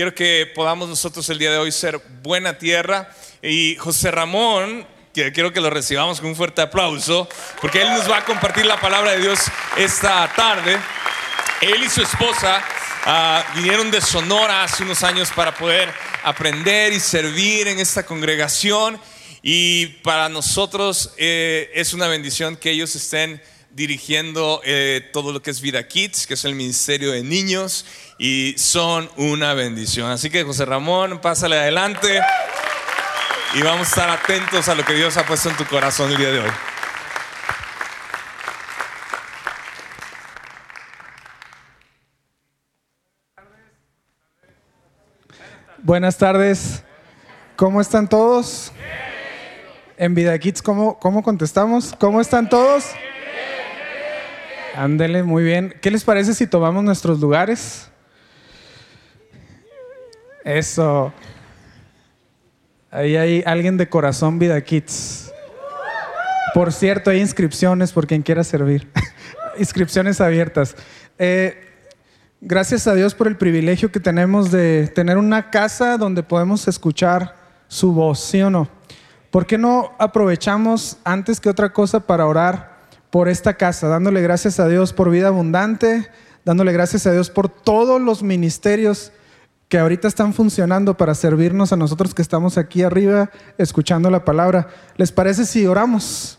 quiero que podamos nosotros el día de hoy ser buena tierra. Y José Ramón, que quiero que lo recibamos con un fuerte aplauso, porque él nos va a compartir la palabra de Dios esta tarde. Él y su esposa ah, vinieron de Sonora hace unos años para poder aprender y servir en esta congregación. Y para nosotros eh, es una bendición que ellos estén dirigiendo eh, todo lo que es Vida Kids, que es el Ministerio de Niños, y son una bendición. Así que José Ramón, pásale adelante y vamos a estar atentos a lo que Dios ha puesto en tu corazón el día de hoy. Buenas tardes. ¿Cómo están todos? En Vida Kids, ¿cómo, ¿cómo contestamos? ¿Cómo están todos? Ándele, muy bien. ¿Qué les parece si tomamos nuestros lugares? Eso. Ahí hay alguien de corazón Vida Kids. Por cierto, hay inscripciones por quien quiera servir. inscripciones abiertas. Eh, gracias a Dios por el privilegio que tenemos de tener una casa donde podemos escuchar su voz, ¿sí o no? ¿Por qué no aprovechamos antes que otra cosa para orar por esta casa, dándole gracias a Dios por vida abundante, dándole gracias a Dios por todos los ministerios que ahorita están funcionando para servirnos a nosotros que estamos aquí arriba escuchando la palabra. ¿Les parece si oramos?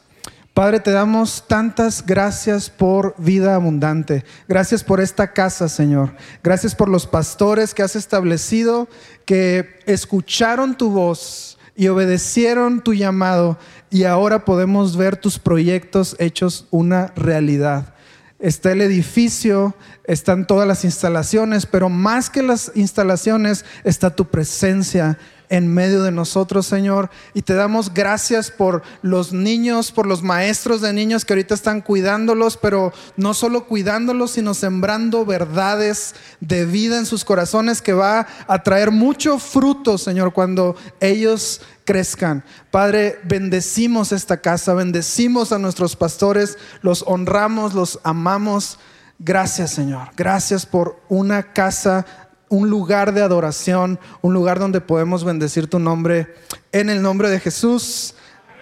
Padre, te damos tantas gracias por vida abundante. Gracias por esta casa, Señor. Gracias por los pastores que has establecido, que escucharon tu voz y obedecieron tu llamado y ahora podemos ver tus proyectos hechos una realidad está el edificio, están todas las instalaciones, pero más que las instalaciones está tu presencia en medio de nosotros, Señor. Y te damos gracias por los niños, por los maestros de niños que ahorita están cuidándolos, pero no solo cuidándolos, sino sembrando verdades de vida en sus corazones que va a traer mucho fruto, Señor, cuando ellos crezcan. Padre, bendecimos esta casa, bendecimos a nuestros pastores, los honramos, los amamos. Gracias, Señor. Gracias por una casa un lugar de adoración, un lugar donde podemos bendecir tu nombre. En el nombre de Jesús.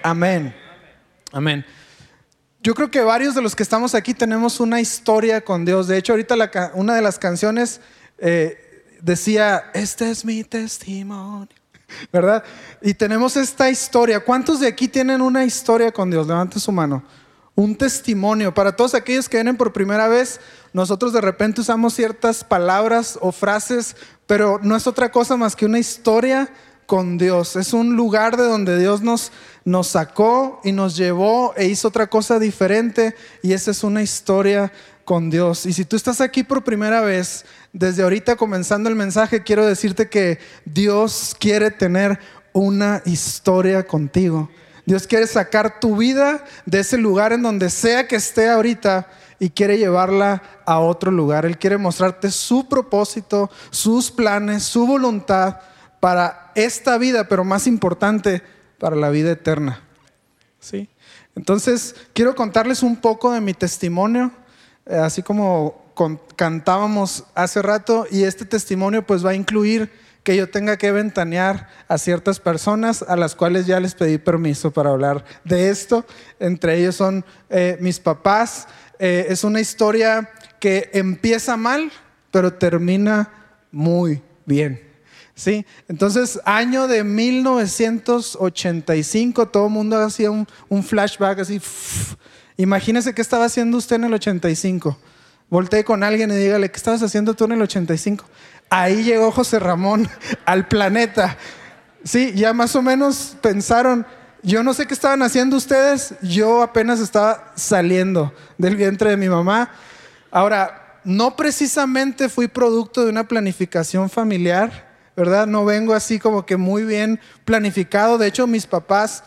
Amén. Amén. Yo creo que varios de los que estamos aquí tenemos una historia con Dios. De hecho, ahorita una de las canciones eh, decía, este es mi testimonio, ¿verdad? Y tenemos esta historia. ¿Cuántos de aquí tienen una historia con Dios? Levante su mano un testimonio. Para todos aquellos que vienen por primera vez, nosotros de repente usamos ciertas palabras o frases, pero no es otra cosa más que una historia con Dios. Es un lugar de donde Dios nos, nos sacó y nos llevó e hizo otra cosa diferente y esa es una historia con Dios. Y si tú estás aquí por primera vez, desde ahorita comenzando el mensaje, quiero decirte que Dios quiere tener una historia contigo. Dios quiere sacar tu vida de ese lugar en donde sea que esté ahorita y quiere llevarla a otro lugar. Él quiere mostrarte su propósito, sus planes, su voluntad para esta vida, pero más importante, para la vida eterna. ¿Sí? Entonces, quiero contarles un poco de mi testimonio, eh, así como cantábamos hace rato, y este testimonio pues va a incluir que yo tenga que ventanear a ciertas personas a las cuales ya les pedí permiso para hablar de esto. Entre ellos son eh, mis papás. Eh, es una historia que empieza mal, pero termina muy bien. ¿Sí? Entonces, año de 1985, todo el mundo hacía un, un flashback así. Imagínese qué estaba haciendo usted en el 85. Voltee con alguien y dígale, ¿qué estabas haciendo tú en el 85? Ahí llegó José Ramón al planeta. Sí, ya más o menos pensaron, yo no sé qué estaban haciendo ustedes, yo apenas estaba saliendo del vientre de mi mamá. Ahora, no precisamente fui producto de una planificación familiar, ¿verdad? No vengo así como que muy bien planificado. De hecho, mis papás,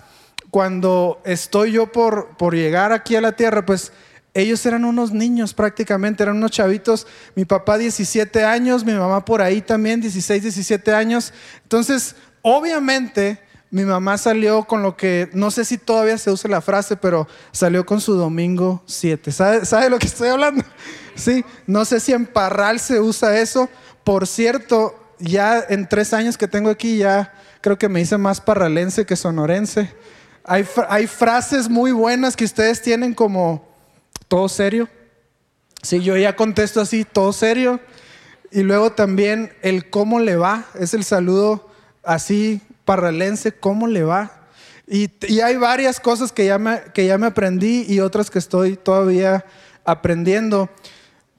cuando estoy yo por, por llegar aquí a la tierra, pues ellos eran unos niños prácticamente, eran unos chavitos. Mi papá 17 años, mi mamá por ahí también 16, 17 años. Entonces, obviamente, mi mamá salió con lo que, no sé si todavía se usa la frase, pero salió con su domingo 7. ¿Sabe, ¿Sabe lo que estoy hablando? Sí, no sé si en Parral se usa eso. Por cierto, ya en tres años que tengo aquí, ya creo que me hice más parralense que sonorense. Hay, hay frases muy buenas que ustedes tienen como todo serio. Sí, yo ya contesto así, todo serio. Y luego también el cómo le va, es el saludo así parralense, cómo le va. Y, hay varias cosas que ya, me, que ya me aprendí y otras que estoy todavía aprendiendo.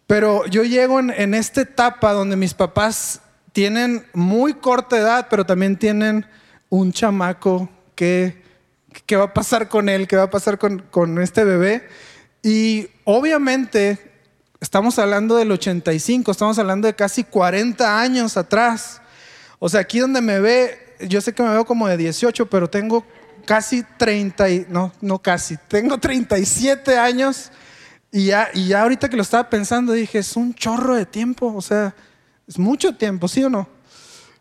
Pero yo llego en, en esta etapa donde mis papás tienen muy corta edad, pero también tienen un chamaco que, ¿qué va a pasar con él? ¿Qué va a pasar con, con este bebé? Y obviamente estamos hablando del 85, estamos hablando de casi 40 años atrás. O sea, aquí donde me ve, yo sé que me veo como de 18, pero tengo casi 30, y, no, no casi, tengo 37 años y ya, y ya ahorita que lo estaba pensando dije, es un chorro de tiempo, o sea, es mucho tiempo, ¿sí o no?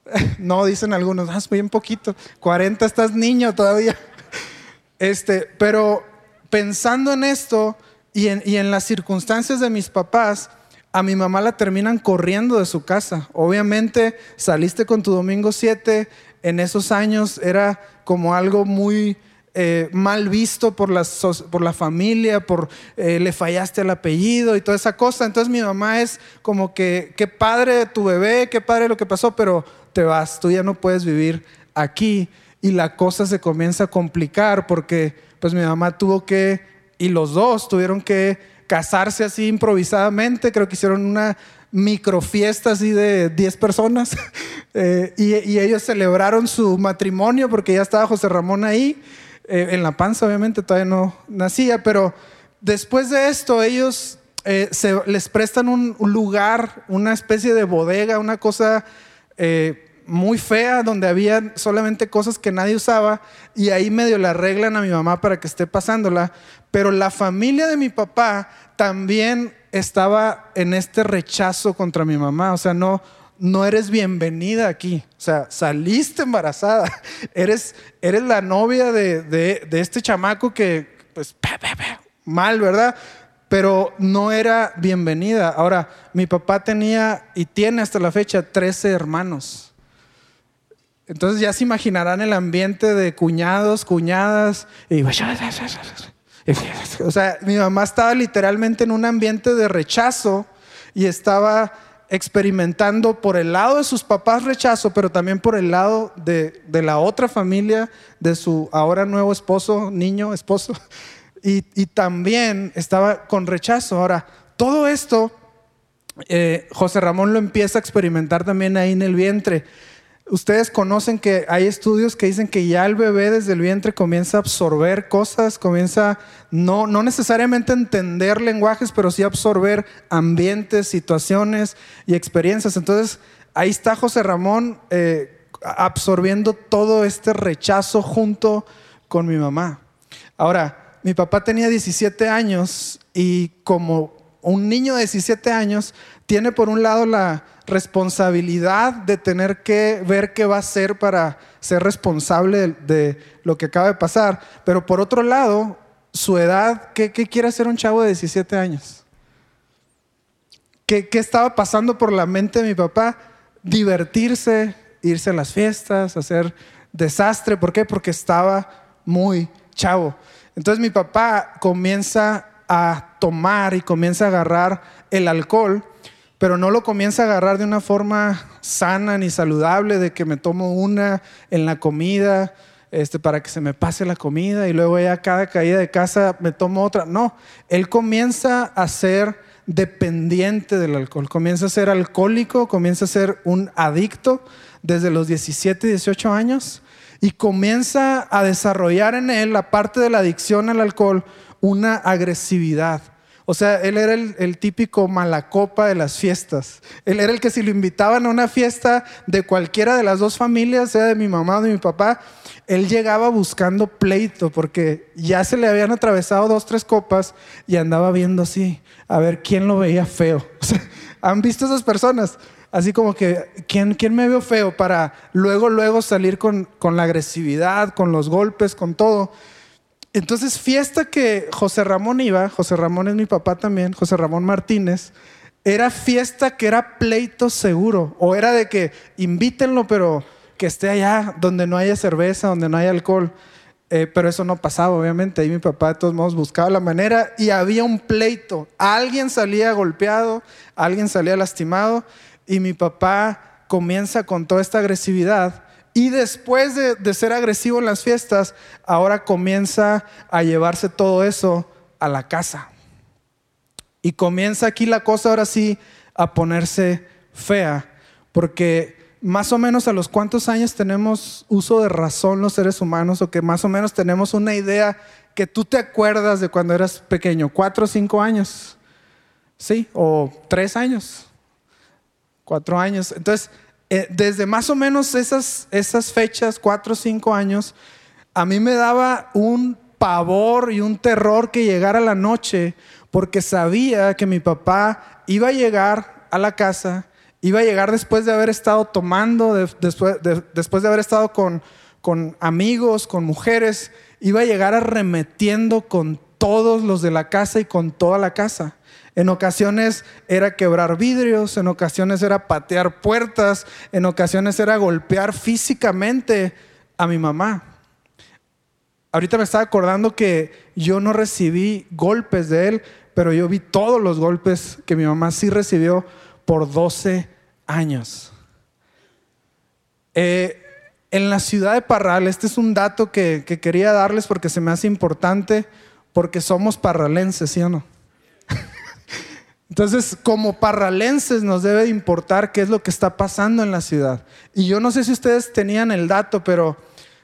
No, dicen algunos, ah, es bien poquito, 40 estás niño todavía. Este, pero pensando en esto y en, las circunstancias de mis papás, a mi mamá la terminan corriendo de su casa. Obviamente saliste con tu domingo 7, en esos años era como algo muy eh, mal visto por la, por la familia, por eh, le fallaste al apellido y toda esa cosa. Entonces mi mamá es como que, qué padre tu bebé, qué padre lo que pasó, pero te vas, tú ya no puedes vivir aquí. Y la cosa se comienza a complicar porque pues mi mamá tuvo que, y los dos tuvieron que casarse así improvisadamente, creo que hicieron una microfiesta así de 10 personas. Eh, y, ellos celebraron su matrimonio porque ya estaba José Ramón ahí, eh, en la panza obviamente todavía no nacía, pero después de esto ellos eh, se, les prestan un, lugar, una especie de bodega, una cosa muy fea donde había solamente cosas que nadie usaba y ahí medio la arreglan a mi mamá para que esté pasándola, pero la familia de mi papá también estaba en este rechazo contra mi mamá, o sea, no, no eres bienvenida aquí, o sea, saliste embarazada, eres, eres la novia de, de, de este chamaco que, pues, mal, ¿verdad? Pero no era bienvenida. Ahora, mi papá tenía y tiene hasta la fecha 13 hermanos. Entonces ya se imaginarán el ambiente de cuñados, cuñadas, y o sea, mi mamá estaba literalmente en un ambiente de rechazo y estaba experimentando por el lado de sus papás rechazo, pero también por el lado de, de la otra familia, de su ahora nuevo esposo, niño, esposo, y, y también estaba con rechazo. Ahora, todo esto, eh, José Ramón lo empieza a experimentar también ahí en el vientre. Ustedes conocen que hay estudios que dicen que ya el bebé desde el vientre comienza a absorber cosas, comienza no, no necesariamente a entender lenguajes, pero sí a absorber ambientes, situaciones y experiencias. Entonces, ahí está José Ramón eh, absorbiendo todo este rechazo junto con mi mamá. Ahora, mi papá tenía 17 años y como un niño de 17 años tiene por un lado la responsabilidad de tener que ver qué va a hacer para ser responsable de, lo que acaba de pasar, pero por otro lado, su edad, ¿qué, quiere hacer un chavo de 17 años? ¿Qué, ¿Qué estaba pasando por la mente de mi papá? Divertirse, irse a las fiestas, hacer desastre. ¿Por qué? Porque estaba muy chavo. Entonces mi papá comienza a tomar y comienza a agarrar el alcohol pero no lo comienza a agarrar de una forma sana ni saludable, de que me tomo una en la comida este, para que se me pase la comida y luego ya cada caída de casa me tomo otra. No, él comienza a ser dependiente del alcohol, comienza a ser alcohólico, comienza a ser un adicto desde los 17, 18 años y comienza a desarrollar en él, la parte de la adicción al alcohol, una agresividad o sea, él era el, típico malacopa de las fiestas. Él era el que si lo invitaban a una fiesta de cualquiera de las dos familias, sea de mi mamá o de mi papá, él llegaba buscando pleito porque ya se le habían atravesado dos, tres copas y andaba viendo así, a ver quién lo veía feo. O sea, ¿Han visto esas personas? Así como que, ¿quién, quién me veo feo? Para luego, luego salir con, con la agresividad, con los golpes, con todo. Entonces, fiesta que José Ramón iba, José Ramón es mi papá también, José Ramón Martínez, era fiesta que era pleito seguro. O era de que invítenlo, pero que esté allá donde no haya cerveza, donde no haya alcohol. Eh, pero eso no pasaba, obviamente. Ahí mi papá de todos modos buscaba la manera y había un pleito. Alguien salía golpeado, alguien salía lastimado y mi papá comienza con toda esta agresividad. Y después de, de ser agresivo en las fiestas, ahora comienza a llevarse todo eso a la casa. Y comienza aquí la cosa ahora sí a ponerse fea, porque más o menos a los cuántos años tenemos uso de razón los seres humanos o que más o menos tenemos una idea que tú te acuerdas de cuando eras pequeño, cuatro o cinco años, ¿sí? O tres años, cuatro años. Entonces, eh, desde más o menos esas, esas fechas, cuatro o cinco años, a mí me daba un pavor y un terror que llegara la noche porque sabía que mi papá iba a llegar a la casa Iba a llegar después de haber estado tomando, después, de, después de haber estado con, con amigos, con mujeres. Iba a llegar arremetiendo con todos los de la casa y con toda la casa. En ocasiones era quebrar vidrios, en ocasiones era patear puertas, en ocasiones era golpear físicamente a mi mamá. Ahorita me estaba acordando que yo no recibí golpes de él, pero yo vi todos los golpes que mi mamá sí recibió por 12 años. Eh, en la ciudad de Parral, este es un dato que, quería darles porque se me hace importante, porque somos parralenses, ¿sí o no? Entonces, como parralenses nos debe de importar qué es lo que está pasando en la ciudad. Y yo no sé si ustedes tenían el dato, pero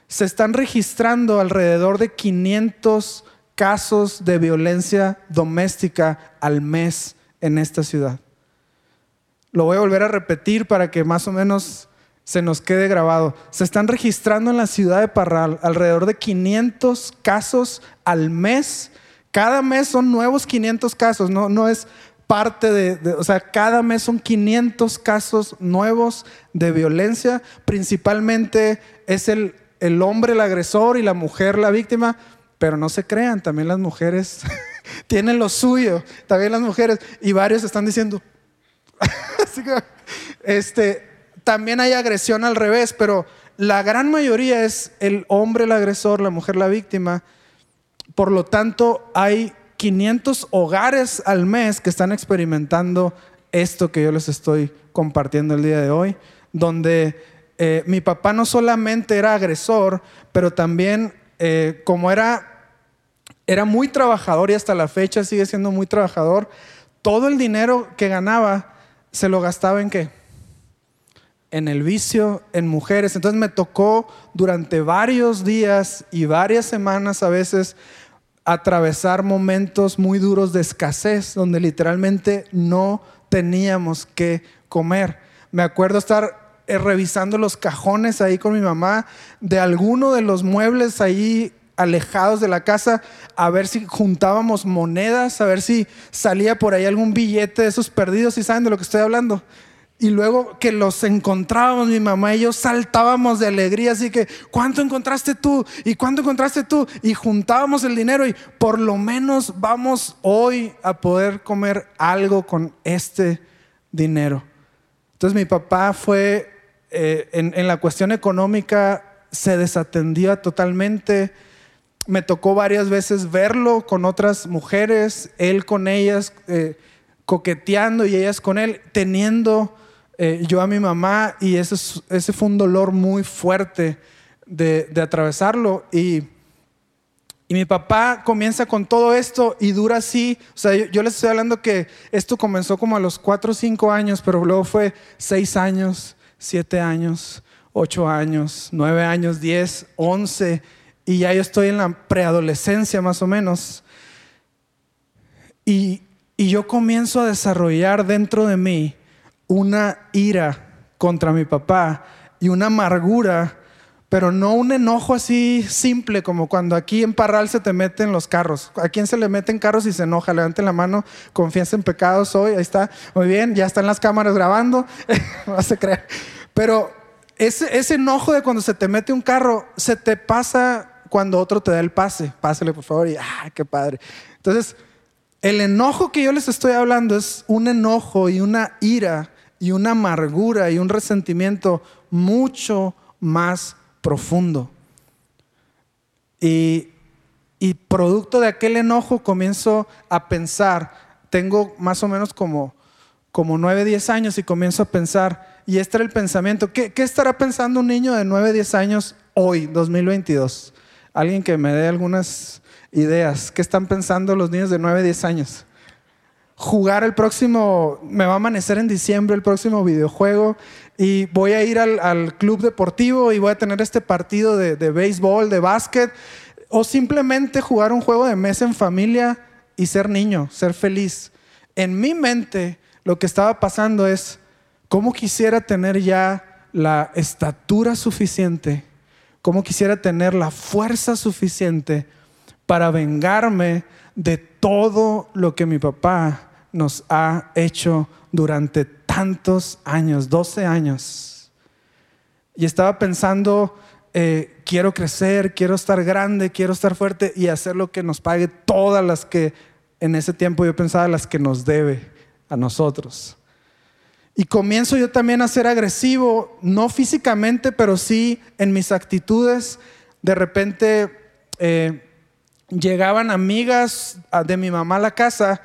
se están registrando alrededor de 500 casos de violencia doméstica al mes en esta ciudad. Lo voy a volver a repetir para que más o menos se nos quede grabado. Se están registrando en la ciudad de Parral alrededor de 500 casos al mes. Cada mes son nuevos 500 casos, no, no es parte de, o sea, cada mes son 500 casos nuevos de violencia. Principalmente es el, el hombre el agresor y la mujer la víctima, pero no se crean, también las mujeres tienen lo suyo, también las mujeres. Y varios están diciendo, este, también hay agresión al revés, pero la gran mayoría es el hombre el agresor, la mujer la víctima. Por lo tanto, hay 500 hogares al mes que están experimentando esto que yo les estoy compartiendo el día de hoy, donde eh, mi papá no solamente era agresor, pero también eh, como era, era muy trabajador y hasta la fecha sigue siendo muy trabajador, todo el dinero que ganaba se lo gastaba en qué? En el vicio, en mujeres. Entonces me tocó durante varios días y varias semanas a veces atravesar momentos muy duros de escasez, donde literalmente no teníamos que comer. Me acuerdo estar eh, revisando los cajones ahí con mi mamá de alguno de los muebles ahí alejados de la casa a ver si juntábamos monedas, a ver si salía por ahí algún billete de esos perdidos, y saben de lo que estoy hablando. Y luego que los encontrábamos, mi mamá y yo saltábamos de alegría, así que, ¿cuánto encontraste tú? ¿Y cuánto encontraste tú? Y juntábamos el dinero y por lo menos vamos hoy a poder comer algo con este dinero. Entonces mi papá fue, eh, en, en la cuestión económica, se desatendía totalmente me tocó varias veces verlo con otras mujeres, él con ellas, eh, coqueteando y ellas con él, teniendo eh, yo a mi mamá y ese, ese fue un dolor muy fuerte de, atravesarlo. Y, y, mi papá comienza con todo esto y dura así, o sea, yo, yo les estoy hablando que esto comenzó como a los 4 o 5 años, pero luego fue 6 años, 7 años, 8 años, 9 años, 10, 11 y ya yo estoy en la preadolescencia más o menos. Y, y yo comienzo a desarrollar dentro de mí una ira contra mi papá y una amargura, pero no un enojo así simple como cuando aquí en Parral se te meten los carros. ¿A quién se le meten carros y se enoja? Levanten la mano, confianza en pecados hoy, ahí está. Muy bien, ya están las cámaras grabando, no a creer. Pero ese, ese enojo de cuando se te mete un carro, se te pasa cuando otro te da el pase. Pásale, por favor, y ¡ah, qué padre! Entonces, El enojo que yo les estoy hablando es un enojo y una ira y una amargura y un resentimiento mucho más profundo. Y, producto de aquel enojo comienzo a pensar, tengo más o menos como, como 9, 10 años y comienzo a pensar, y este era el pensamiento, ¿qué, qué estará pensando un niño de 9, 10 años hoy, 2022? Alguien que me dé algunas ideas. ¿Qué están pensando los niños de 9, 10 años? Jugar el próximo, me va a amanecer en diciembre el próximo videojuego y voy a ir al, club deportivo y voy a tener este partido de, de béisbol, de básquet, o simplemente jugar un juego de mesa en familia y ser niño, ser feliz. En mi mente lo que estaba pasando es, ¿cómo quisiera tener ya la estatura suficiente cómo quisiera tener la fuerza suficiente para vengarme de todo lo que mi papá nos ha hecho durante tantos años, 12 años. Y estaba pensando, eh, quiero crecer, quiero estar grande, quiero estar fuerte y hacer lo que nos pague todas las que en ese tiempo yo pensaba las que nos debe a nosotros. Y comienzo yo también a ser agresivo, no físicamente, pero sí en mis actitudes. De repente eh, llegaban amigas de mi mamá a la casa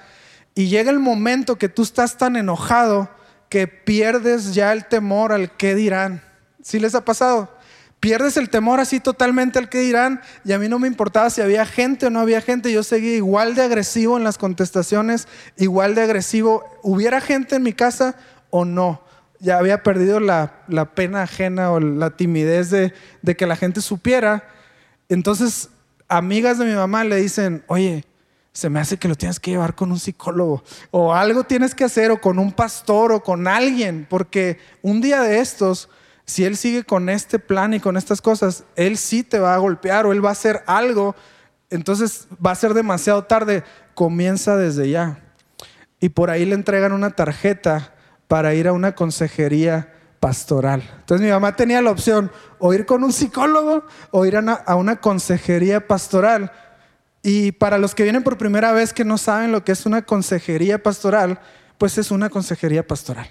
y llega el momento que tú estás tan enojado que pierdes ya el temor al qué dirán. ¿Sí les ha pasado? Pierdes el temor así totalmente al qué dirán y a mí no me importaba si había gente o no había gente, yo seguía igual de agresivo en las contestaciones, igual de agresivo. Hubiera gente en mi casa, o no. Ya había perdido la, pena ajena o la timidez de, que la gente supiera. Entonces, amigas de mi mamá le dicen, oye, se me hace que lo tienes que llevar con un psicólogo o algo tienes que hacer o con un pastor o con alguien, porque un día de estos, si él sigue con este plan y con estas cosas, él sí te va a golpear o él va a hacer algo, entonces va a ser demasiado tarde, comienza desde ya. Y por ahí le entregan una tarjeta para ir a una consejería pastoral. Entonces mi mamá tenía la opción o ir con un psicólogo o ir a una, consejería pastoral. Y para los que vienen por primera vez que no saben lo que es una consejería pastoral, pues es una consejería pastoral.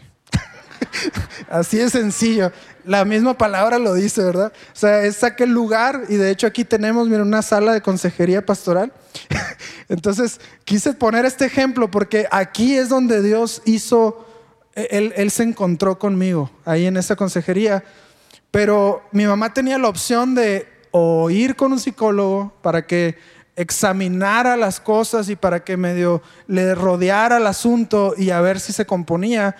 Así de sencillo. La misma palabra lo dice, ¿verdad? O sea, es aquel lugar, y de hecho aquí tenemos, mira, una sala de consejería pastoral. Entonces, quise poner este ejemplo porque aquí es donde Dios hizo él, se encontró conmigo ahí en esa consejería, pero mi mamá tenía la opción de o ir con un psicólogo para que examinara las cosas y para que medio le rodeara el asunto y a ver si se componía,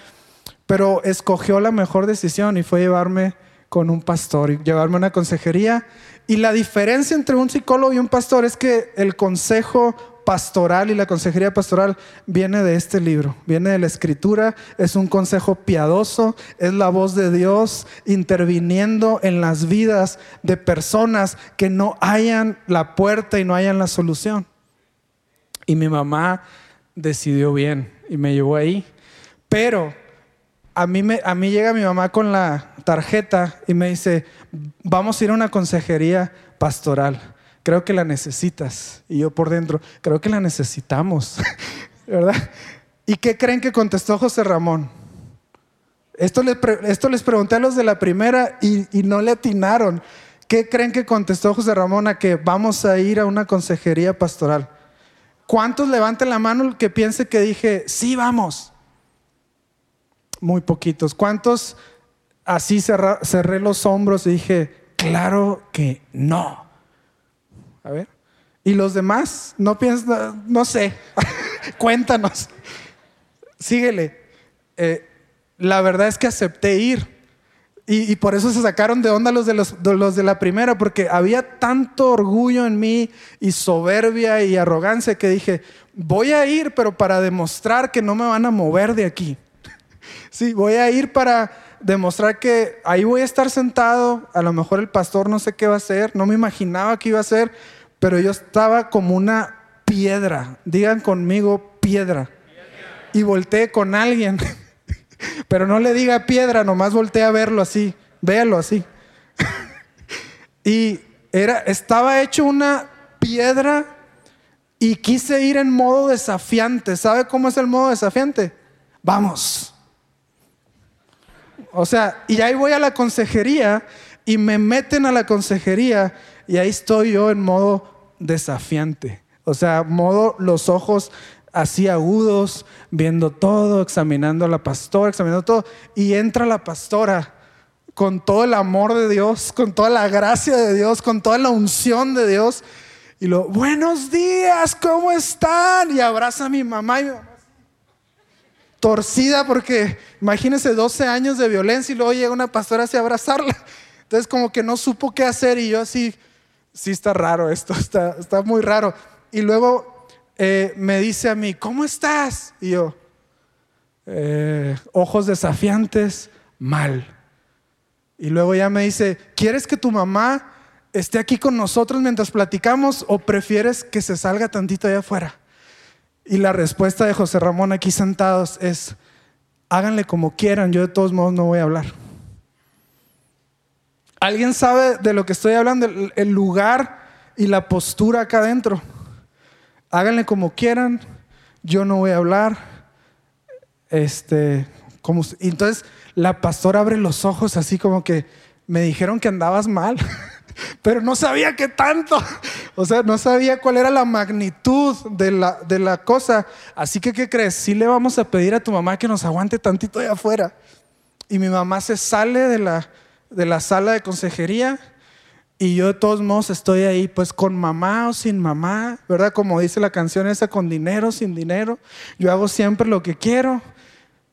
pero escogió la mejor decisión y fue llevarme con un pastor y llevarme a una consejería. Y la diferencia entre un psicólogo y un pastor es que el consejo pastoral y la consejería pastoral viene de este libro, viene de la escritura, es un consejo piadoso, es la voz de Dios interviniendo en las vidas de personas que no hayan la puerta y no hayan la solución. Y mi mamá decidió bien y me llevó ahí, pero a mí, me, a mí llega mi mamá con la tarjeta y me dice, vamos a ir a una consejería pastoral creo que la necesitas. Y yo por dentro, creo que la necesitamos, ¿verdad? ¿Y qué creen que contestó José Ramón? Esto, esto les pregunté a los de la primera y, y no le atinaron. ¿Qué creen que contestó José Ramón a que vamos a ir a una consejería pastoral? ¿Cuántos levanten la mano que piense que dije, sí, vamos? Muy poquitos. ¿Cuántos así cerré los hombros y dije, claro que no? A ver. ¿Y los demás? No piensas, no sé. Cuéntanos. Síguele. Eh, la verdad es que acepté ir. Y, por eso se sacaron de onda los de, los, los de la primera, porque había tanto orgullo en mí y soberbia y arrogancia que dije, voy a ir, pero para demostrar que no me van a mover de aquí. Sí, voy a ir para demostrar que ahí voy a estar sentado, a lo mejor el pastor no sé qué va a hacer, no me imaginaba qué iba a hacer, pero yo estaba como una piedra, digan conmigo piedra, y volteé con alguien, pero no le diga piedra, nomás volteé a verlo así, véalo así. y era, estaba hecho una piedra Y quise ir en modo desafiante. ¿Sabe cómo es el modo desafiante? Vamos. O sea, y ahí voy a la consejería y me meten a la consejería y ahí estoy yo en modo desafiante. O sea, modo los ojos así agudos, viendo todo, examinando a la pastora, examinando todo. Y entra la pastora con todo el amor de Dios, con toda la gracia de Dios, con toda la unción de Dios. Y lo, buenos días, ¿cómo están? Y abraza a mi mamá y mi torcida porque imagínense 12 años de violencia y luego llega una pastora así a abrazarla. Entonces como que no supo qué hacer y yo así, sí está raro esto, está, está muy raro. Y luego eh, me dice a mí, ¿cómo estás? Y yo, eh, ojos desafiantes, mal. Y luego ya me dice, ¿quieres que tu mamá esté aquí con nosotros mientras platicamos o prefieres que se salga tantito allá afuera? Y la respuesta de José Ramón aquí sentados es, háganle como quieran, yo de todos modos no voy a hablar. ¿Alguien sabe de lo que estoy hablando? El lugar y la postura acá adentro. Háganle como quieran, yo no voy a hablar. Este, como, entonces la pastora abre los ojos así como que me dijeron que andabas mal. pero no sabía qué tanto. O sea, no sabía cuál era la magnitud de la, de la cosa. Así que, ¿qué crees? Sí le vamos a pedir a tu mamá que nos aguante tantito de afuera. Y mi mamá se sale de la, de la sala de consejería y yo de todos modos estoy ahí, pues con mamá o sin mamá, ¿verdad? Como dice la canción esa, con dinero, sin dinero. Yo hago siempre lo que quiero.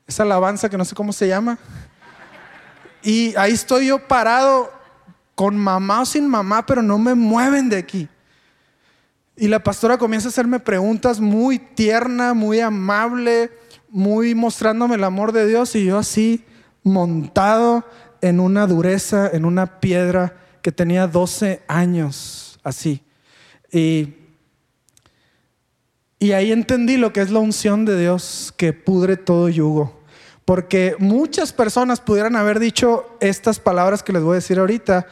Esa alabanza que no sé cómo se llama. Y ahí estoy yo parado con mamá o sin mamá, pero no me mueven de aquí. Y la pastora comienza a hacerme preguntas muy tierna, muy amable, muy mostrándome el amor de Dios y yo así montado en una dureza, en una piedra que tenía 12 años, así. Y, y ahí entendí lo que es la unción de Dios que pudre todo yugo. Porque muchas personas pudieran haber dicho estas palabras que les voy a decir ahorita,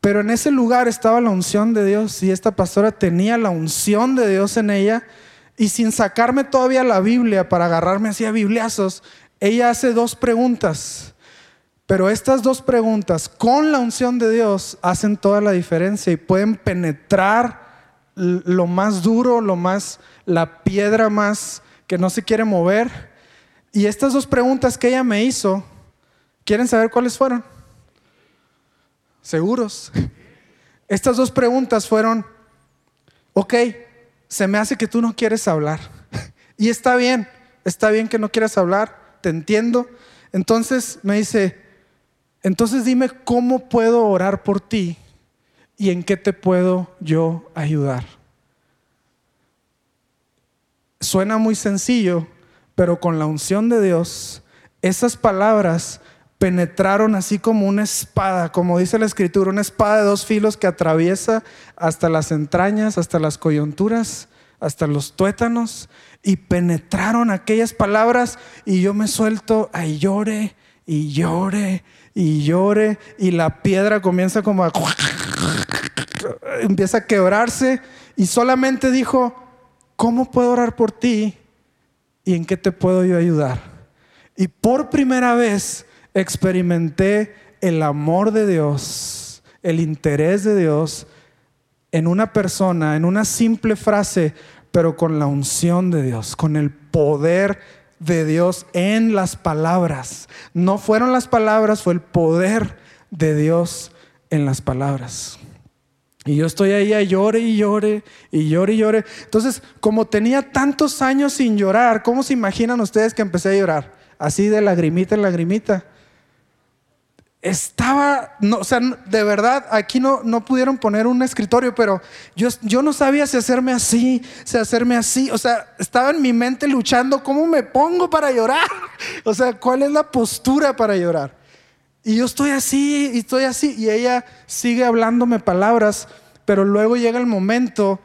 pero en ese lugar estaba la unción de Dios y esta pastora tenía la unción de Dios en ella y sin sacarme todavía la Biblia para agarrarme así a bibliazos, ella hace dos preguntas. Pero estas dos preguntas con la unción de Dios hacen toda la diferencia y pueden penetrar lo más duro, lo más la piedra más que no se quiere mover. Y estas dos preguntas que ella me hizo, ¿quieren saber cuáles fueron? Seguros. Estas dos preguntas fueron, ok, se me hace que tú no quieres hablar. Y está bien, está bien que no quieras hablar, te entiendo. Entonces me dice, entonces dime cómo puedo orar por ti y en qué te puedo yo ayudar. Suena muy sencillo, pero con la unción de Dios, esas palabras penetraron así como una espada, como dice la escritura, una espada de dos filos que atraviesa hasta las entrañas, hasta las coyunturas, hasta los tuétanos, y penetraron aquellas palabras y yo me suelto a llore y llore y llore y la piedra comienza como a... empieza a quebrarse y solamente dijo, ¿cómo puedo orar por ti y en qué te puedo yo ayudar? Y por primera vez experimenté el amor de Dios, el interés de Dios en una persona, en una simple frase, pero con la unción de Dios, con el poder de Dios en las palabras. No fueron las palabras, fue el poder de Dios en las palabras. Y yo estoy ahí a llore y llore y llore y llore. Entonces, como tenía tantos años sin llorar, ¿cómo se imaginan ustedes que empecé a llorar? Así de lagrimita en lagrimita estaba, o sea, de verdad, aquí no, no pudieron poner un escritorio, pero yo, yo no sabía si hacerme así, si hacerme así, o sea, estaba en mi mente luchando, ¿cómo me pongo para llorar? O sea, ¿cuál es la postura para llorar? Y yo estoy así, y estoy así, y ella sigue hablándome palabras, pero luego llega el momento,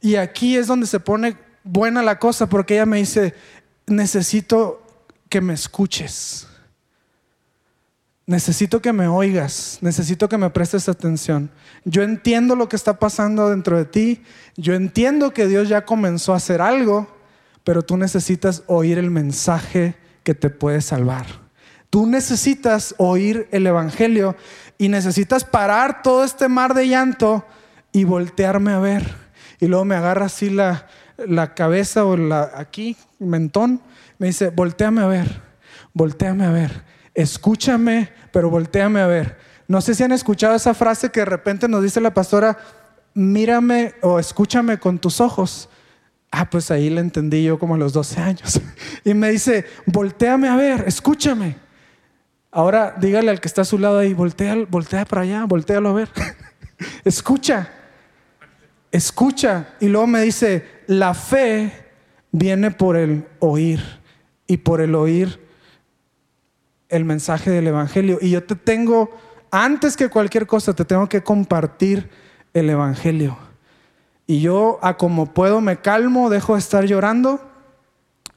y aquí es donde se pone buena la cosa, porque ella me dice, necesito que me escuches necesito que me oigas, necesito que me prestes atención. Yo entiendo lo que está pasando dentro de ti, yo entiendo que Dios ya comenzó a hacer algo, pero tú necesitas oír el mensaje que te puede salvar. Tú necesitas oír el Evangelio y necesitas parar todo este mar de llanto y voltearme a ver. Y luego me agarra así la, la cabeza o la, aquí, mentón, me dice, volteame a ver, volteame a ver, escúchame, pero volteame a ver. No sé si han escuchado esa frase que de repente nos dice la pastora, mírame o escúchame con tus ojos. Ah, pues ahí le entendí yo como a los 12 años. Y me dice, volteame a ver, escúchame. Ahora dígale al que está a su lado ahí, voltea, voltea para allá, voltealo a ver. Escucha, escucha. Y luego me dice, la fe viene por el oír y por el oír el mensaje del Evangelio. Y yo te tengo, antes que cualquier cosa, te tengo que compartir el Evangelio. Y yo, a como puedo, me calmo, dejo de estar llorando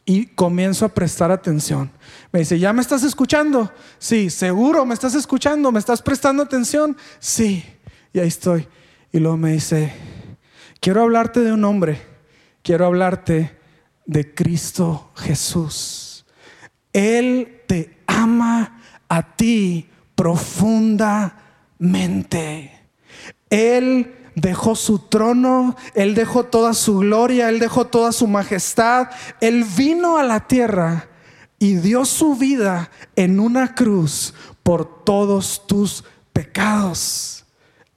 y comienzo a prestar atención. Me dice, ¿ya me estás escuchando? Sí, seguro, me estás escuchando, me estás prestando atención. Sí, y ahí estoy. Y luego me dice, quiero hablarte de un hombre, quiero hablarte de Cristo Jesús. Él te ama a ti profundamente. Él dejó su trono, Él dejó toda su gloria, Él dejó toda su majestad. Él vino a la tierra y dio su vida en una cruz por todos tus pecados.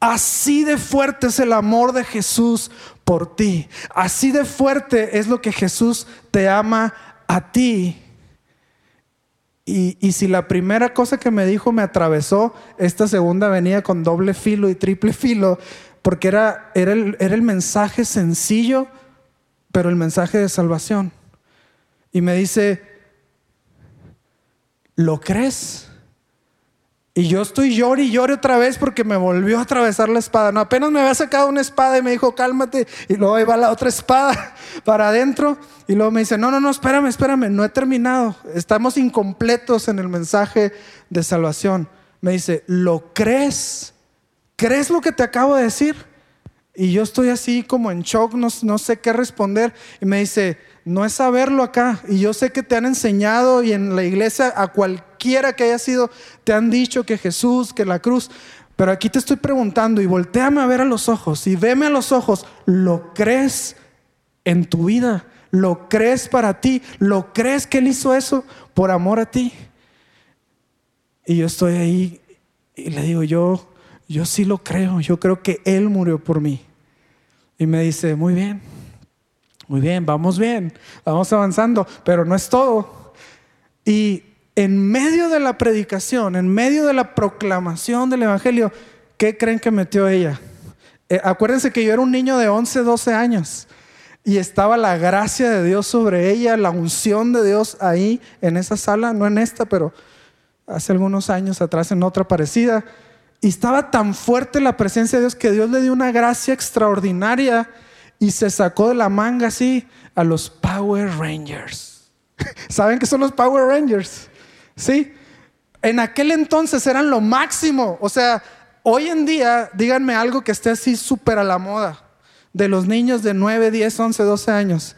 Así de fuerte es el amor de Jesús por ti. Así de fuerte es lo que Jesús te ama a ti. Y, si la primera cosa que me dijo me atravesó, esta segunda venía con doble filo y triple filo, porque era, era, el, era el mensaje sencillo, pero el mensaje de salvación. Y me dice, ¿lo crees? Y yo estoy llore y llore otra vez porque me volvió a atravesar la espada. No, apenas me había sacado una espada y me dijo, cálmate. Y luego ahí va la otra espada para adentro. Y luego me dice, no, no, no, espérame, espérame, no he terminado. Estamos incompletos en el mensaje de salvación. Me dice, ¿lo crees? ¿Crees lo que te acabo de decir? Y yo estoy así como en shock, no, no sé qué responder. Y me dice, no es saberlo acá. Y yo sé que te han enseñado y en la iglesia a cualquiera que haya sido, te han dicho que Jesús, que la cruz. Pero aquí te estoy preguntando y volteame a ver a los ojos y veme a los ojos. ¿Lo crees en tu vida? ¿Lo crees para ti? ¿Lo crees que Él hizo eso por amor a ti? Y yo estoy ahí y le digo, yo, yo sí lo creo. Yo creo que Él murió por mí. Y me dice, muy bien muy bien, vamos bien, vamos avanzando, pero no es todo. Y en medio de la predicación, en medio de la proclamación del Evangelio, ¿qué creen que metió ella? Eh, acuérdense que yo era un niño de 11, 12 años y estaba la gracia de Dios sobre ella, la unción de Dios ahí en esa sala, no en esta, pero hace algunos años atrás en otra parecida. Y estaba tan fuerte la presencia de Dios que Dios le dio una gracia extraordinaria y se sacó de la manga así a los Power Rangers. ¿Saben qué son los Power Rangers? Sí. En aquel entonces eran lo máximo. O sea, hoy en día, díganme algo que esté así súper a la moda. De los niños de 9, 10, 11, 12 años.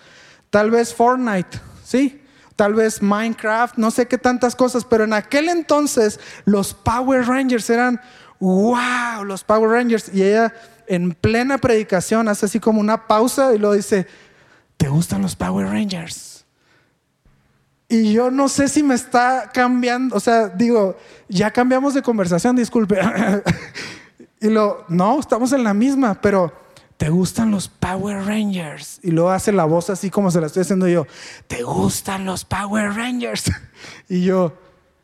Tal vez Fortnite, ¿sí? Tal vez Minecraft, no sé qué tantas cosas. Pero en aquel entonces los Power Rangers eran, wow, los Power Rangers. Y ella en plena predicación hace así como una pausa y luego dice, ¿te gustan los Power Rangers? Y yo no sé si me está cambiando, o sea, digo, ya cambiamos de conversación, disculpe. y lo, no, estamos en la misma, pero ¿te gustan los Power Rangers? Y luego hace la voz así como se la estoy haciendo yo, ¿te gustan los Power Rangers? y yo,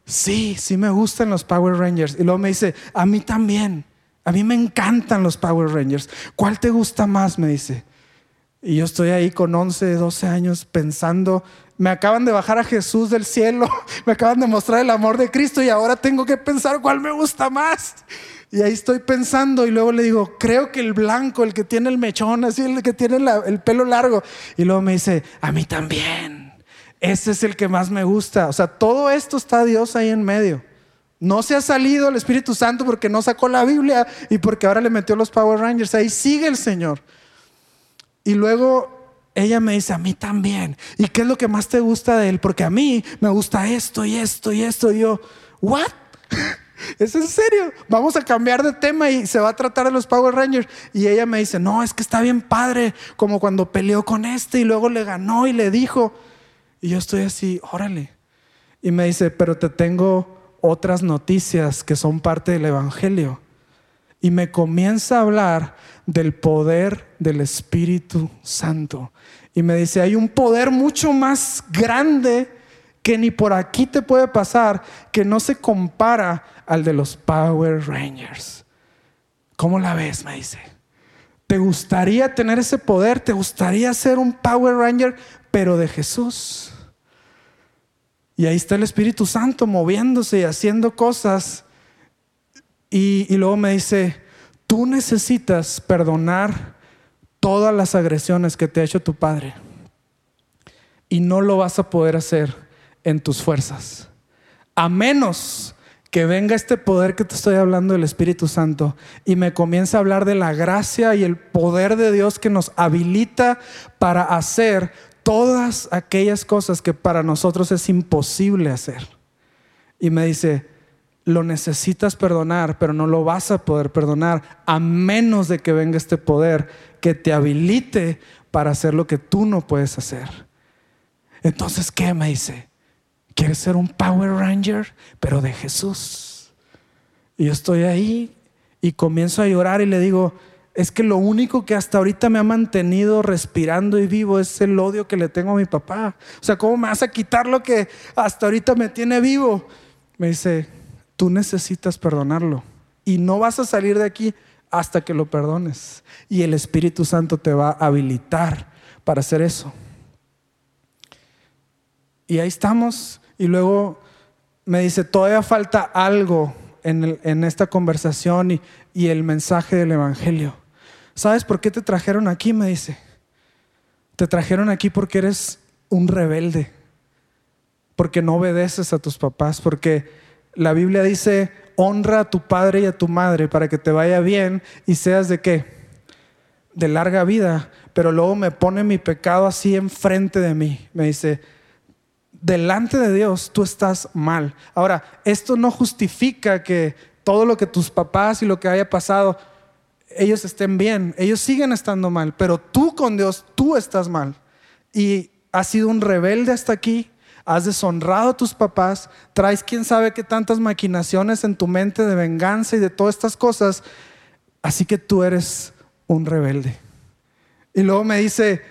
sí, sí me gustan los Power Rangers. Y luego me dice, a mí también. A mí me encantan los Power Rangers. ¿Cuál te gusta más? Me dice. Y yo estoy ahí con 11, 12 años pensando, me acaban de bajar a Jesús del cielo, me acaban de mostrar el amor de Cristo y ahora tengo que pensar cuál me gusta más. Y ahí estoy pensando y luego le digo, creo que el blanco, el que tiene el mechón, así el que tiene el pelo largo. Y luego me dice, a mí también. Ese es el que más me gusta. O sea, todo esto está Dios ahí en medio. No se ha salido el Espíritu Santo porque no sacó la Biblia y porque ahora le metió los Power Rangers. Ahí sigue el Señor. Y luego ella me dice, a mí también. ¿Y qué es lo que más te gusta de él? Porque a mí me gusta esto y esto y esto. Y yo, ¿what? ¿Es en serio? Vamos a cambiar de tema y se va a tratar de los Power Rangers. Y ella me dice, no, es que está bien padre, como cuando peleó con este y luego le ganó y le dijo. Y yo estoy así, órale. Y me dice, pero te tengo otras noticias que son parte del Evangelio. Y me comienza a hablar del poder del Espíritu Santo. Y me dice, hay un poder mucho más grande que ni por aquí te puede pasar, que no se compara al de los Power Rangers. ¿Cómo la ves? Me dice. ¿Te gustaría tener ese poder? ¿Te gustaría ser un Power Ranger, pero de Jesús? Y ahí está el Espíritu Santo moviéndose y haciendo cosas. Y, luego me dice, tú necesitas perdonar todas las agresiones que te ha hecho tu padre. Y no lo vas a poder hacer en tus fuerzas. A menos que venga este poder que te estoy hablando del Espíritu Santo y me comience a hablar de la gracia y el poder de Dios que nos habilita para hacer todas aquellas cosas que para nosotros es imposible hacer. Y me dice, lo necesitas perdonar, pero no lo vas a poder perdonar a menos de que venga este poder que te habilite para hacer lo que tú no puedes hacer. Entonces, ¿qué me dice? ¿Quieres ser un Power Ranger, pero de Jesús? Y yo estoy ahí y comienzo a llorar y le digo, es que lo único que hasta ahorita me ha mantenido respirando y vivo es el odio que le tengo a mi papá. O sea, ¿cómo me vas a quitar lo que hasta ahorita me tiene vivo? Me dice, tú necesitas perdonarlo y no vas a salir de aquí hasta que lo perdones. Y el Espíritu Santo te va a habilitar para hacer eso. Y ahí estamos y luego me dice, todavía falta algo en, esta conversación y, y el mensaje del Evangelio. ¿Sabes por qué te trajeron aquí? Me dice. Te trajeron aquí porque eres un rebelde, porque no obedeces a tus papás, porque la Biblia dice, honra a tu padre y a tu madre para que te vaya bien y seas de qué? De larga vida. Pero luego me pone mi pecado así enfrente de mí. Me dice, delante de Dios tú estás mal. Ahora, esto no justifica que todo lo que tus papás y lo que haya pasado, ellos estén bien, ellos siguen estando mal, pero tú con Dios, tú estás mal. Y has sido un rebelde hasta aquí, has deshonrado a tus papás, traes quién sabe qué tantas maquinaciones en tu mente de venganza y de todas estas cosas, así que tú eres un rebelde. Y luego me dice,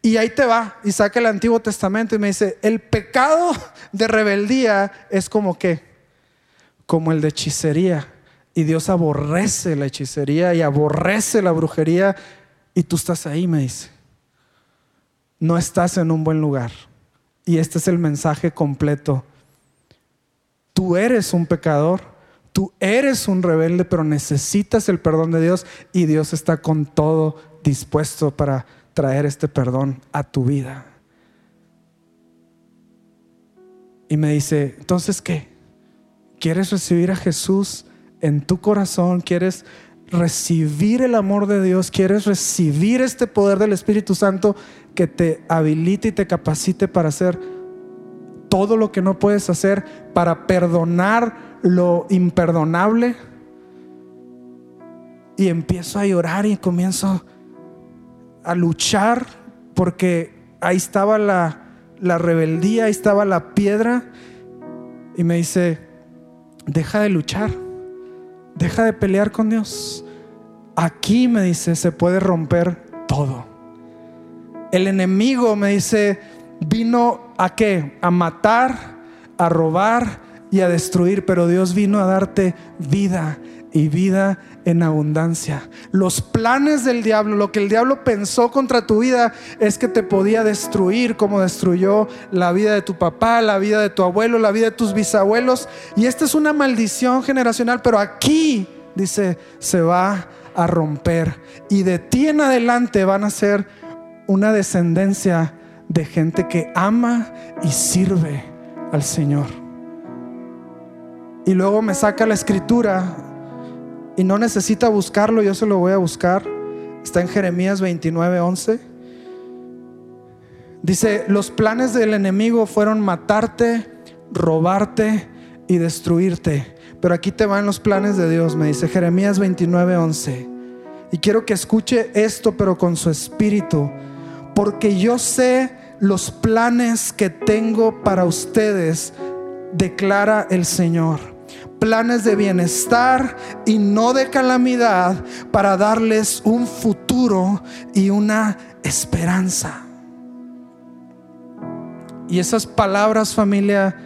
y ahí te va y saca el Antiguo Testamento y me dice, el pecado de rebeldía es como que, como el de hechicería. Y Dios aborrece la hechicería y aborrece la brujería. Y tú estás ahí, me dice. No estás en un buen lugar. Y este es el mensaje completo. Tú eres un pecador, tú eres un rebelde, pero necesitas el perdón de Dios y Dios está con todo dispuesto para traer este perdón a tu vida. Y me dice, entonces, ¿qué? ¿Quieres recibir a Jesús en tu corazón? ¿Quieres recibir el amor de Dios? ¿Quieres recibir este poder del Espíritu Santo que te habilite y te capacite para hacer todo lo que no puedes hacer, para perdonar lo imperdonable? Y empiezo a llorar y comienzo a luchar porque ahí estaba la, la rebeldía, ahí estaba la piedra. Y me dice, deja de luchar, deja de pelear con Dios. Aquí me dice, se puede romper todo. El enemigo me dice, vino a qué? A matar, a robar y a destruir, pero Dios vino a darte vida y vida en abundancia. Los planes del diablo, lo que el diablo pensó contra tu vida es que te podía destruir como destruyó la vida de tu papá, la vida de tu abuelo, la vida de tus bisabuelos. Y esta es una maldición generacional, pero aquí, dice, se va a romper. Y de ti en adelante van a ser una descendencia de gente que ama y sirve al Señor. Y luego me saca la escritura y no necesita buscarlo, yo se lo voy a buscar. Está en Jeremías 29, 11. Dice, los planes del enemigo fueron matarte, robarte y destruirte. Pero aquí te van los planes de Dios, me dice Jeremías 29, 11. Y quiero que escuche esto, pero con su espíritu. Porque yo sé los planes que tengo para ustedes, declara el Señor. Planes de bienestar y no de calamidad para darles un futuro y una esperanza. Y esas palabras, familia,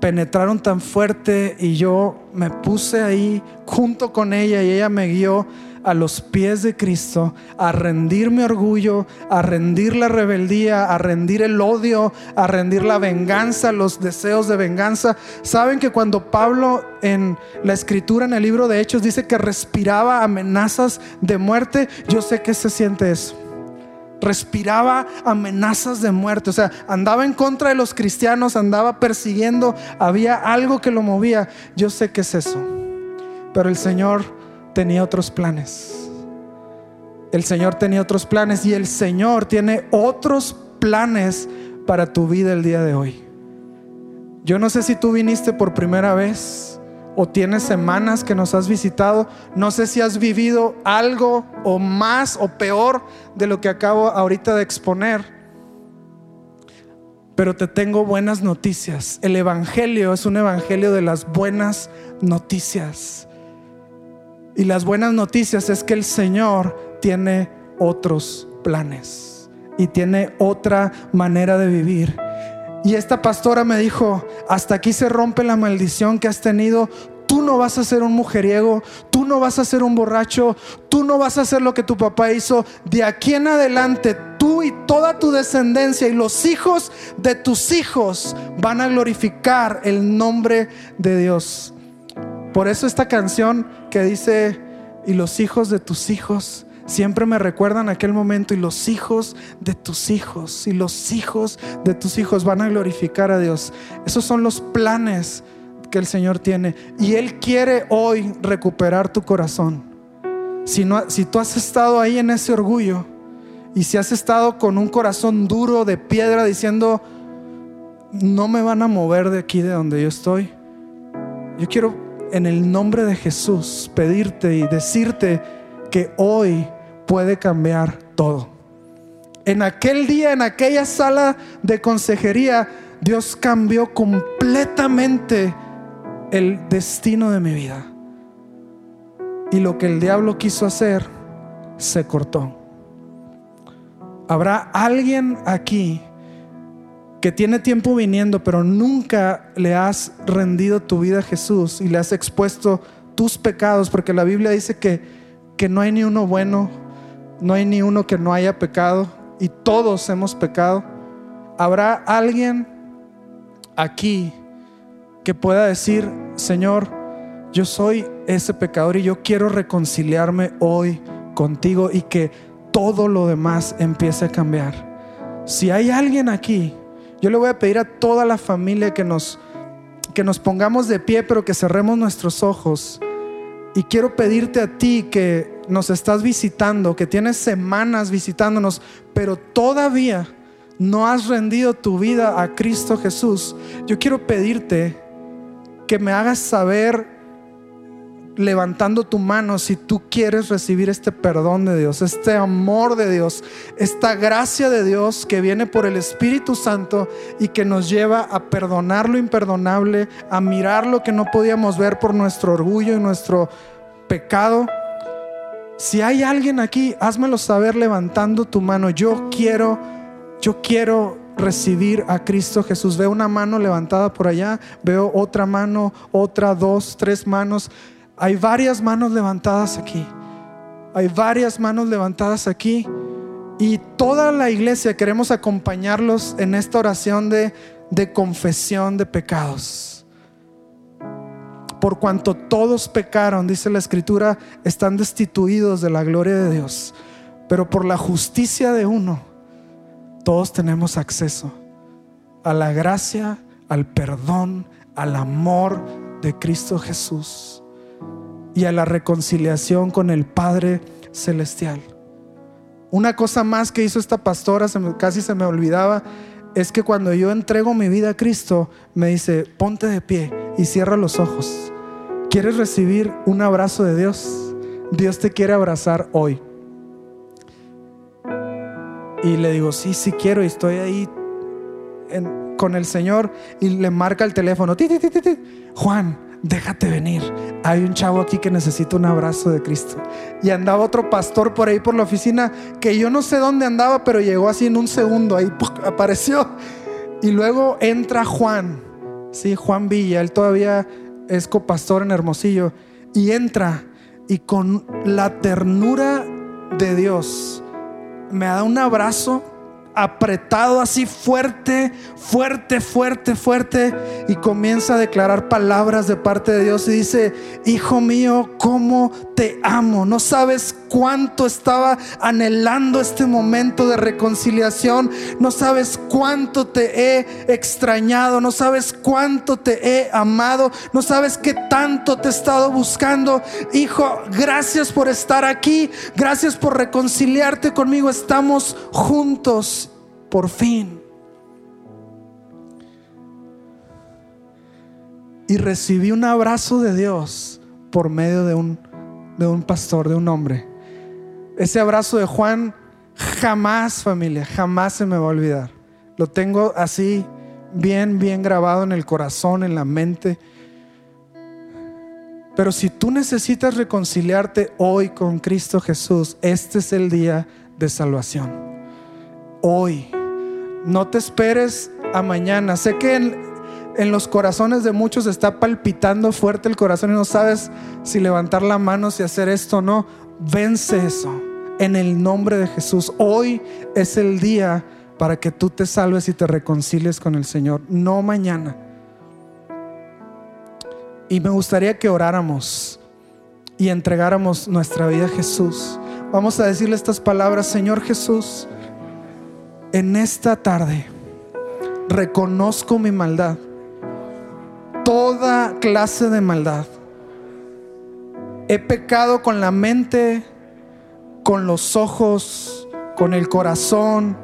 penetraron tan fuerte y yo me puse ahí junto con ella y ella me guió a los pies de Cristo, a rendir mi orgullo, a rendir la rebeldía, a rendir el odio, a rendir la venganza, los deseos de venganza. Saben que cuando Pablo en la escritura, en el libro de Hechos, dice que respiraba amenazas de muerte, yo sé que se siente eso respiraba amenazas de muerte, o sea, andaba en contra de los cristianos, andaba persiguiendo, había algo que lo movía. Yo sé que es eso, pero el Señor tenía otros planes. El Señor tenía otros planes y el Señor tiene otros planes para tu vida el día de hoy. Yo no sé si tú viniste por primera vez o tienes semanas que nos has visitado. No sé si has vivido algo o más o peor de lo que acabo ahorita de exponer. Pero te tengo buenas noticias. El Evangelio es un Evangelio de las buenas noticias. Y las buenas noticias es que el Señor tiene otros planes y tiene otra manera de vivir y esta pastora me dijo, hasta aquí se rompe la maldición que has tenido. Tú no vas a ser un mujeriego, tú no vas a ser un borracho, tú no vas a hacer lo que tu papá hizo. De aquí en adelante, tú y toda tu descendencia y los hijos de tus hijos van a glorificar el nombre de Dios. Por eso esta canción que dice, y los hijos de tus hijos siempre me recuerdan aquel momento y los hijos de tus hijos y los hijos de tus hijos van a glorificar a Dios. Esos son los planes que el Señor tiene y Él quiere hoy recuperar tu corazón. Si, no, si tú has estado ahí en ese orgullo y si has estado con un corazón duro de piedra diciendo, no me van a mover de aquí de donde yo estoy, yo quiero en el nombre de Jesús pedirte y decirte que hoy puede cambiar todo. En aquel día, en aquella sala de consejería, Dios cambió completamente el destino de mi vida. Y lo que el diablo quiso hacer, se cortó. Habrá alguien aquí que tiene tiempo viniendo, pero nunca le has rendido tu vida a Jesús y le has expuesto tus pecados, porque la Biblia dice que, que no hay ni uno bueno, no hay ni uno que no haya pecado y todos hemos pecado. ¿Habrá alguien aquí que pueda decir, Señor, yo soy ese pecador y yo quiero reconciliarme hoy contigo y que todo lo demás empiece a cambiar? Si hay alguien aquí, yo le voy a pedir a toda la familia que nos que nos pongamos de pie, pero que cerremos nuestros ojos. Y quiero pedirte a ti que nos estás visitando, que tienes semanas visitándonos, pero todavía no has rendido tu vida a Cristo Jesús, yo quiero pedirte que me hagas saber levantando tu mano si tú quieres recibir este perdón de Dios, este amor de Dios, esta gracia de Dios que viene por el Espíritu Santo y que nos lleva a perdonar lo imperdonable, a mirar lo que no podíamos ver por nuestro orgullo y nuestro pecado si hay alguien aquí, házmelo saber levantando tu mano. Yo quiero, yo quiero recibir a Cristo Jesús. Veo una mano levantada por allá, veo otra mano, otra, dos, tres manos. Hay varias manos levantadas aquí. Hay varias manos levantadas aquí. Y toda la iglesia queremos acompañarlos en esta oración de, de confesión de pecados por cuanto todos pecaron, dice la escritura, están destituidos de la gloria de Dios. Pero por la justicia de uno, todos tenemos acceso a la gracia, al perdón, al amor de Cristo Jesús y a la reconciliación con el Padre Celestial. Una cosa más que hizo esta pastora, casi se me olvidaba, es que cuando yo entrego mi vida a Cristo, me dice, ponte de pie y cierra los ojos. ¿Quieres recibir un abrazo de Dios? Dios te quiere abrazar hoy. Y le digo, sí, sí quiero y estoy ahí con el Señor y le marca el teléfono. Juan, déjate venir. Hay un chavo aquí que necesita un abrazo de Cristo. Y andaba otro pastor por ahí por la oficina que yo no sé dónde andaba, pero llegó así en un segundo, ahí apareció. Y luego entra Juan, sí, Juan Villa, él todavía es copastor en Hermosillo, y entra y con la ternura de Dios me da un abrazo apretado así fuerte, fuerte, fuerte, fuerte y comienza a declarar palabras de parte de Dios y dice, hijo mío, ¿cómo te amo? No sabes cuánto estaba anhelando este momento de reconciliación, no sabes cuánto te he extrañado, no sabes cuánto te he amado, no sabes qué tanto te he estado buscando. Hijo, gracias por estar aquí, gracias por reconciliarte conmigo, estamos juntos por fin. Y recibí un abrazo de Dios por medio de un, de un pastor, de un hombre. Ese abrazo de Juan jamás, familia, jamás se me va a olvidar. Lo tengo así bien, bien grabado en el corazón, en la mente. Pero si tú necesitas reconciliarte hoy con Cristo Jesús, este es el día de salvación. Hoy no te esperes a mañana. Sé que en, los corazones de muchos está palpitando fuerte el corazón y no sabes si levantar la mano, si hacer esto o no. Vence eso en el nombre de Jesús. Hoy es el día para que tú te salves y te reconcilies con el Señor, no mañana. Y me gustaría que oráramos y entregáramos nuestra vida a Jesús. Vamos a decirle estas palabras, Señor Jesús en esta tarde reconozco mi maldad, toda clase de maldad. He pecado con la mente, con los ojos, con el corazón.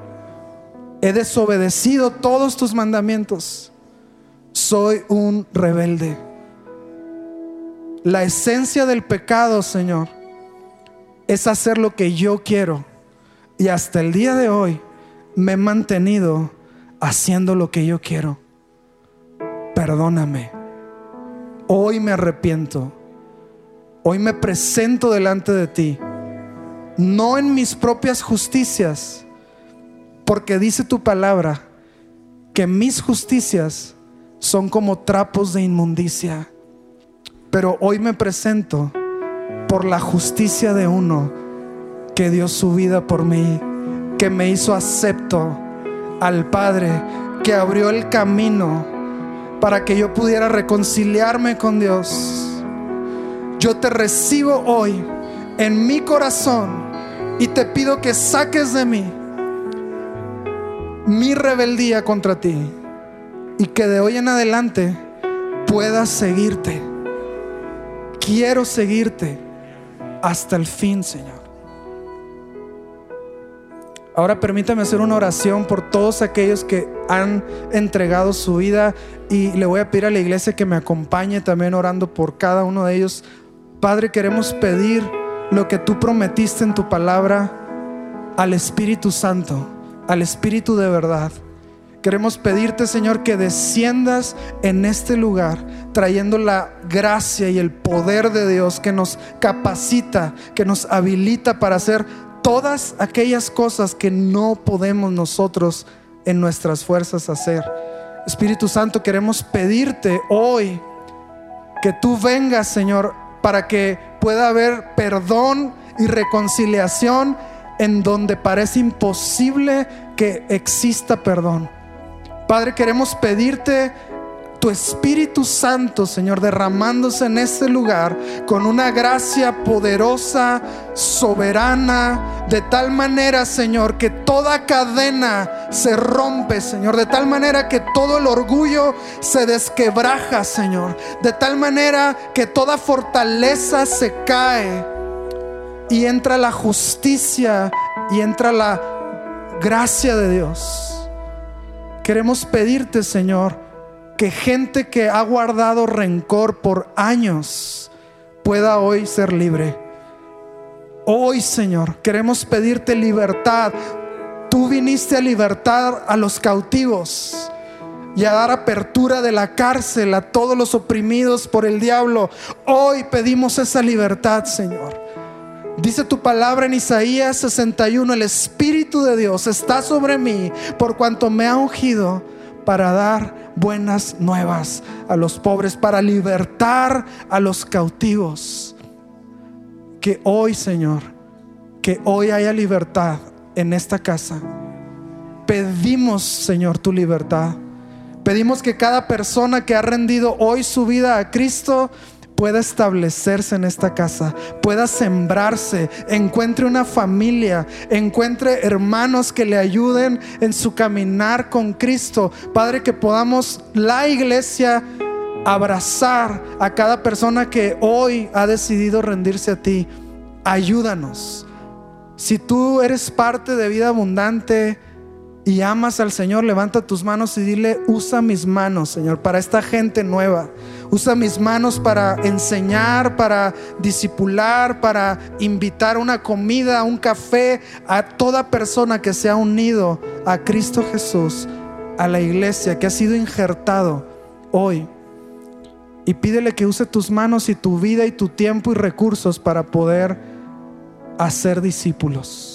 He desobedecido todos tus mandamientos. Soy un rebelde. La esencia del pecado, Señor, es hacer lo que yo quiero. Y hasta el día de hoy me he mantenido haciendo lo que yo quiero. Perdóname. Hoy me arrepiento. Hoy me presento delante de ti. No en mis propias justicias, porque dice tu palabra que mis justicias son como trapos de inmundicia. Pero hoy me presento por la justicia de uno que dio su vida por mí que me hizo acepto al Padre, que abrió el camino para que yo pudiera reconciliarme con Dios. Yo te recibo hoy en mi corazón y te pido que saques de mí mi rebeldía contra ti y que de hoy en adelante pueda seguirte. Quiero seguirte hasta el fin, Señor. Ahora permítame hacer una oración por todos aquellos que han entregado su vida y le voy a pedir a la iglesia que me acompañe también orando por cada uno de ellos. Padre, queremos pedir lo que tú prometiste en tu palabra al Espíritu Santo, al Espíritu de verdad. Queremos pedirte, Señor, que desciendas en este lugar, trayendo la gracia y el poder de Dios que nos capacita, que nos habilita para hacer todas aquellas cosas que no podemos nosotros en nuestras fuerzas hacer. Espíritu Santo, queremos pedirte hoy que tú vengas, Señor, para que pueda haber perdón y reconciliación en donde parece imposible que exista perdón. Padre, queremos pedirte tu Espíritu Santo, Señor, derramándose en este lugar con una gracia poderosa, soberana, de tal manera, Señor, que toda cadena se rompe, Señor, de tal manera que todo el orgullo se desquebraja, Señor, de tal manera que toda fortaleza se cae y entra la justicia y entra la gracia de Dios. Queremos pedirte, Señor, que gente que ha guardado rencor por años pueda hoy ser libre. Hoy, Señor, queremos pedirte libertad. Tú viniste a libertar a los cautivos y a dar apertura de la cárcel a todos los oprimidos por el diablo. Hoy pedimos esa libertad, Señor. Dice tu palabra en Isaías 61, el Espíritu de Dios está sobre mí por cuanto me ha ungido para dar buenas nuevas a los pobres, para libertar a los cautivos. Que hoy, Señor, que hoy haya libertad en esta casa. Pedimos, Señor, tu libertad. Pedimos que cada persona que ha rendido hoy su vida a Cristo pueda establecerse en esta casa, pueda sembrarse, encuentre una familia, encuentre hermanos que le ayuden en su caminar con Cristo. Padre, que podamos la iglesia abrazar a cada persona que hoy ha decidido rendirse a ti. Ayúdanos. Si tú eres parte de vida abundante, y amas al Señor, levanta tus manos y dile, usa mis manos, Señor, para esta gente nueva. Usa mis manos para enseñar, para disipular, para invitar una comida, un café a toda persona que se ha unido a Cristo Jesús, a la iglesia, que ha sido injertado hoy. Y pídele que use tus manos y tu vida y tu tiempo y recursos para poder hacer discípulos